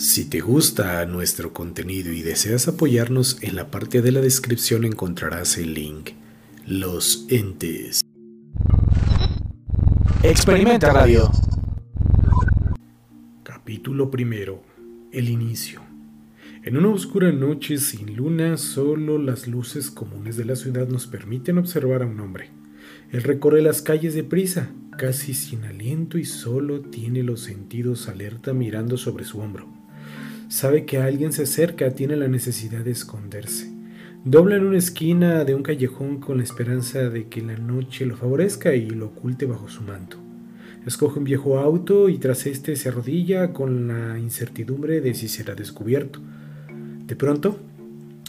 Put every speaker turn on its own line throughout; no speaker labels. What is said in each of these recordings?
Si te gusta nuestro contenido y deseas apoyarnos, en la parte de la descripción encontrarás el link. Los entes.
Experimenta Radio.
Capítulo primero. El inicio. En una oscura noche sin luna, solo las luces comunes de la ciudad nos permiten observar a un hombre. Él recorre las calles de prisa, casi sin aliento y solo tiene los sentidos alerta mirando sobre su hombro. Sabe que alguien se acerca, tiene la necesidad de esconderse. Dobla en una esquina de un callejón con la esperanza de que la noche lo favorezca y lo oculte bajo su manto. Escoge un viejo auto y tras este se arrodilla con la incertidumbre de si será descubierto. De pronto,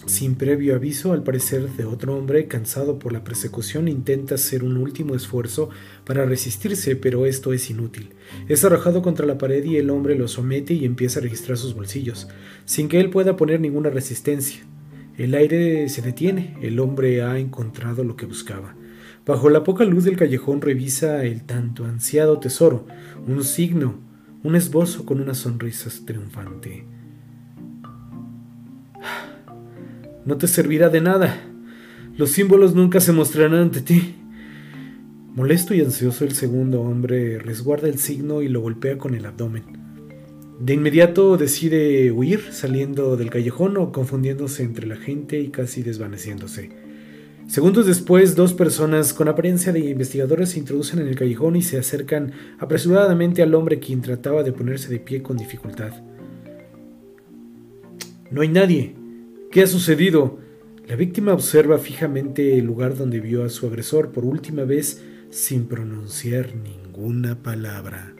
sin previo aviso, al parecer de otro hombre, cansado por la persecución, intenta hacer un último esfuerzo para resistirse, pero esto es inútil. Es arrojado contra la pared y el hombre lo somete y empieza a registrar sus bolsillos, sin que él pueda poner ninguna resistencia. El aire se detiene, el hombre ha encontrado lo que buscaba. Bajo la poca luz del callejón revisa el tanto ansiado tesoro, un signo, un esbozo con una sonrisa triunfante. No te servirá de nada. Los símbolos nunca se mostrarán ante ti. Molesto y ansioso el segundo hombre resguarda el signo y lo golpea con el abdomen. De inmediato decide huir, saliendo del callejón o confundiéndose entre la gente y casi desvaneciéndose. Segundos después, dos personas con apariencia de investigadores se introducen en el callejón y se acercan apresuradamente al hombre quien trataba de ponerse de pie con dificultad. No hay nadie, ¿Qué ha sucedido? La víctima observa fijamente el lugar donde vio a su agresor por última vez sin pronunciar ninguna palabra.